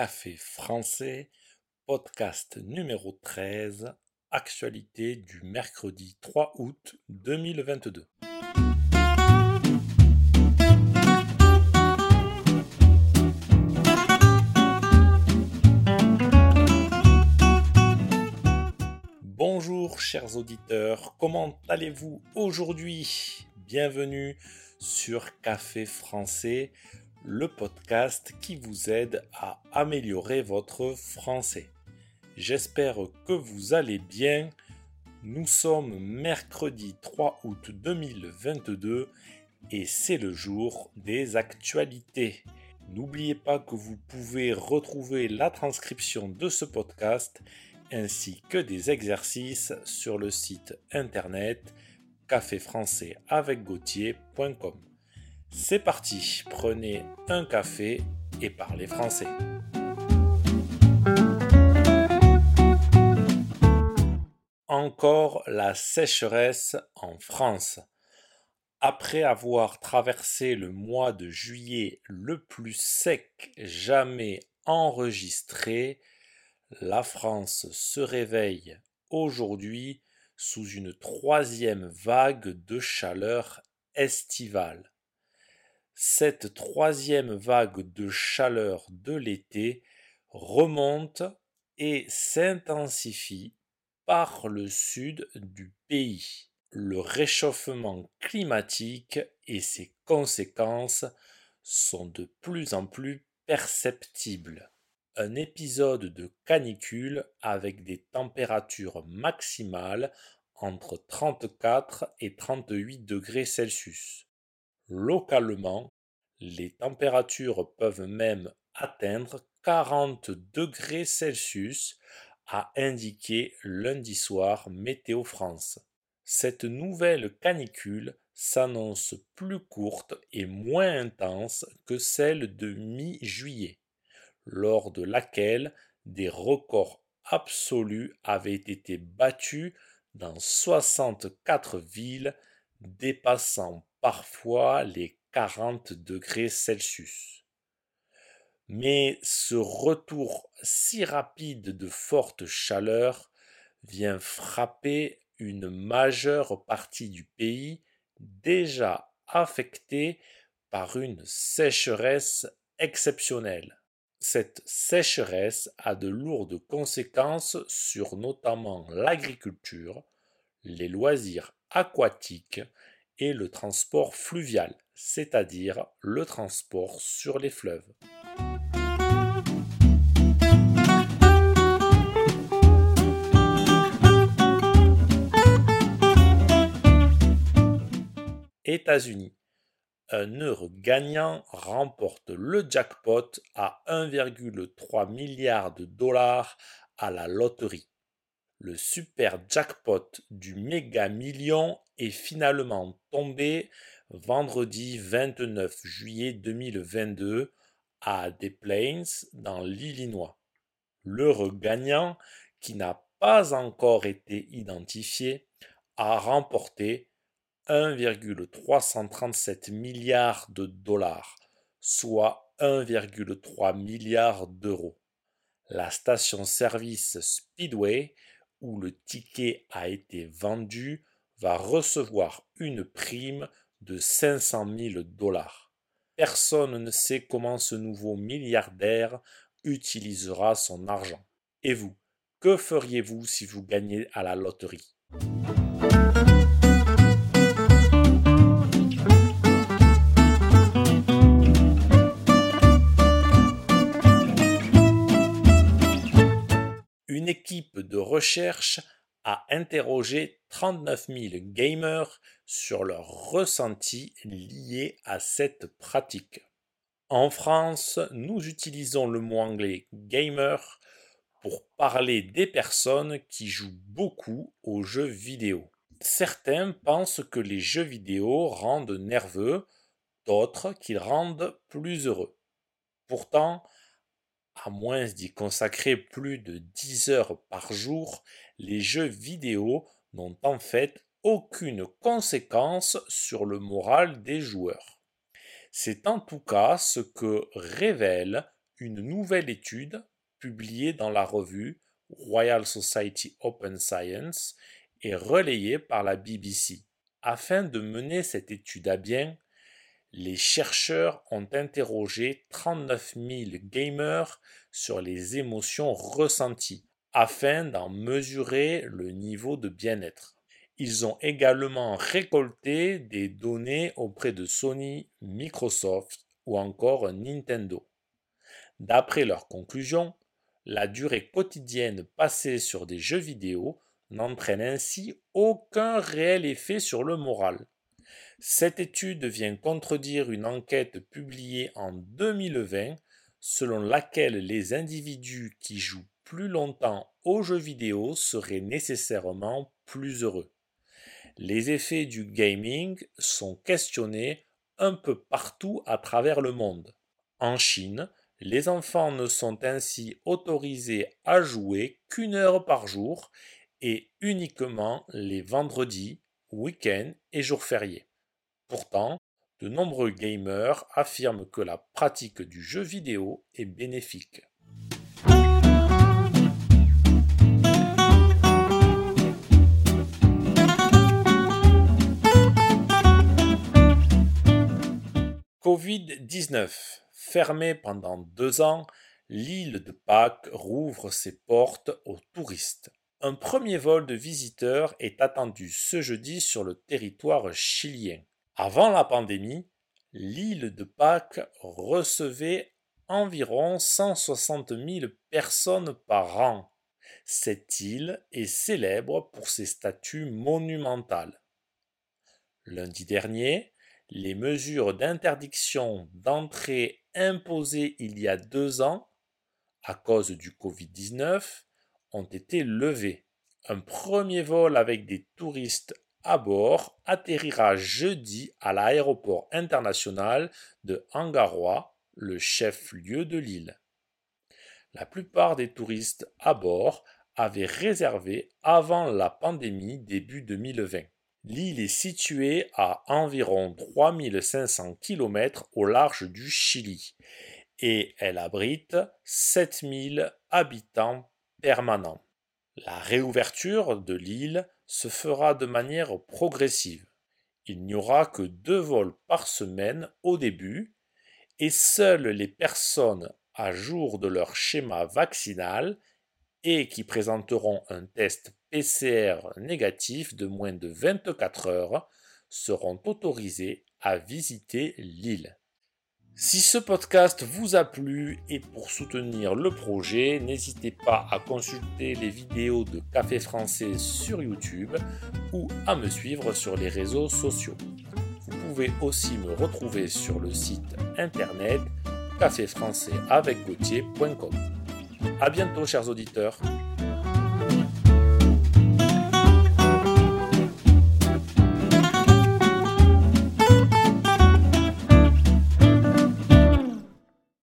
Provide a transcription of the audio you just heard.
Café français, podcast numéro 13, actualité du mercredi 3 août 2022. Bonjour chers auditeurs, comment allez-vous aujourd'hui? Bienvenue sur Café français le podcast qui vous aide à améliorer votre français. J'espère que vous allez bien. Nous sommes mercredi 3 août 2022 et c'est le jour des actualités. N'oubliez pas que vous pouvez retrouver la transcription de ce podcast ainsi que des exercices sur le site internet caféfrançaisavecgautier.com. C'est parti, prenez un café et parlez français. Encore la sécheresse en France. Après avoir traversé le mois de juillet le plus sec jamais enregistré, la France se réveille aujourd'hui sous une troisième vague de chaleur estivale cette troisième vague de chaleur de l'été remonte et s'intensifie par le sud du pays. Le réchauffement climatique et ses conséquences sont de plus en plus perceptibles. Un épisode de canicule avec des températures maximales entre 34 et 38 degrés Celsius. Localement, les températures peuvent même atteindre 40 degrés Celsius, a indiqué lundi soir Météo France. Cette nouvelle canicule s'annonce plus courte et moins intense que celle de mi-juillet, lors de laquelle des records absolus avaient été battus dans 64 villes, dépassant parfois les 40 degrés Celsius. Mais ce retour si rapide de forte chaleur vient frapper une majeure partie du pays déjà affecté par une sécheresse exceptionnelle. Cette sécheresse a de lourdes conséquences sur notamment l'agriculture, les loisirs aquatiques et le transport fluvial, c'est-à-dire le transport sur les fleuves. États-Unis. Un heure gagnant remporte le jackpot à 1,3 milliard de dollars à la loterie le super jackpot du méga million est finalement tombé vendredi 29 juillet 2022 à Des Plains dans l'Illinois. L'heureux gagnant, qui n'a pas encore été identifié, a remporté 1,337 milliards de dollars, soit 1,3 milliard d'euros. La station-service Speedway où le ticket a été vendu va recevoir une prime de 500 000 dollars. Personne ne sait comment ce nouveau milliardaire utilisera son argent. Et vous, que feriez-vous si vous gagnez à la loterie? Une équipe de recherche a interrogé 39 000 gamers sur leurs ressentis liés à cette pratique. En France, nous utilisons le mot anglais gamer pour parler des personnes qui jouent beaucoup aux jeux vidéo. Certains pensent que les jeux vidéo rendent nerveux, d'autres qu'ils rendent plus heureux. Pourtant, à moins d'y consacrer plus de 10 heures par jour, les jeux vidéo n'ont en fait aucune conséquence sur le moral des joueurs. C'est en tout cas ce que révèle une nouvelle étude publiée dans la revue Royal Society Open Science et relayée par la BBC. Afin de mener cette étude à bien, les chercheurs ont interrogé 39 000 gamers sur les émotions ressenties afin d'en mesurer le niveau de bien-être. Ils ont également récolté des données auprès de Sony, Microsoft ou encore Nintendo. D'après leurs conclusions, la durée quotidienne passée sur des jeux vidéo n'entraîne ainsi aucun réel effet sur le moral. Cette étude vient contredire une enquête publiée en 2020 selon laquelle les individus qui jouent plus longtemps aux jeux vidéo seraient nécessairement plus heureux. Les effets du gaming sont questionnés un peu partout à travers le monde. En Chine, les enfants ne sont ainsi autorisés à jouer qu'une heure par jour et uniquement les vendredis, week-ends et jours fériés. Pourtant, de nombreux gamers affirment que la pratique du jeu vidéo est bénéfique. Covid-19. Fermée pendant deux ans, l'île de Pâques rouvre ses portes aux touristes. Un premier vol de visiteurs est attendu ce jeudi sur le territoire chilien. Avant la pandémie, l'île de Pâques recevait environ 160 000 personnes par an. Cette île est célèbre pour ses statues monumentales. Lundi dernier, les mesures d'interdiction d'entrée imposées il y a deux ans à cause du Covid-19 ont été levées. Un premier vol avec des touristes à bord atterrira jeudi à l'aéroport international de Angarois, le chef-lieu de l'île. La plupart des touristes à bord avaient réservé avant la pandémie début 2020. L'île est située à environ 3500 km au large du Chili et elle abrite 7000 habitants permanents. La réouverture de l'île se fera de manière progressive. Il n'y aura que deux vols par semaine au début et seules les personnes à jour de leur schéma vaccinal et qui présenteront un test PCR négatif de moins de 24 heures seront autorisés à visiter l'île. Si ce podcast vous a plu et pour soutenir le projet, n'hésitez pas à consulter les vidéos de Café Français sur YouTube ou à me suivre sur les réseaux sociaux. Vous pouvez aussi me retrouver sur le site internet caféfrançaisavecgautier.com. A bientôt chers auditeurs.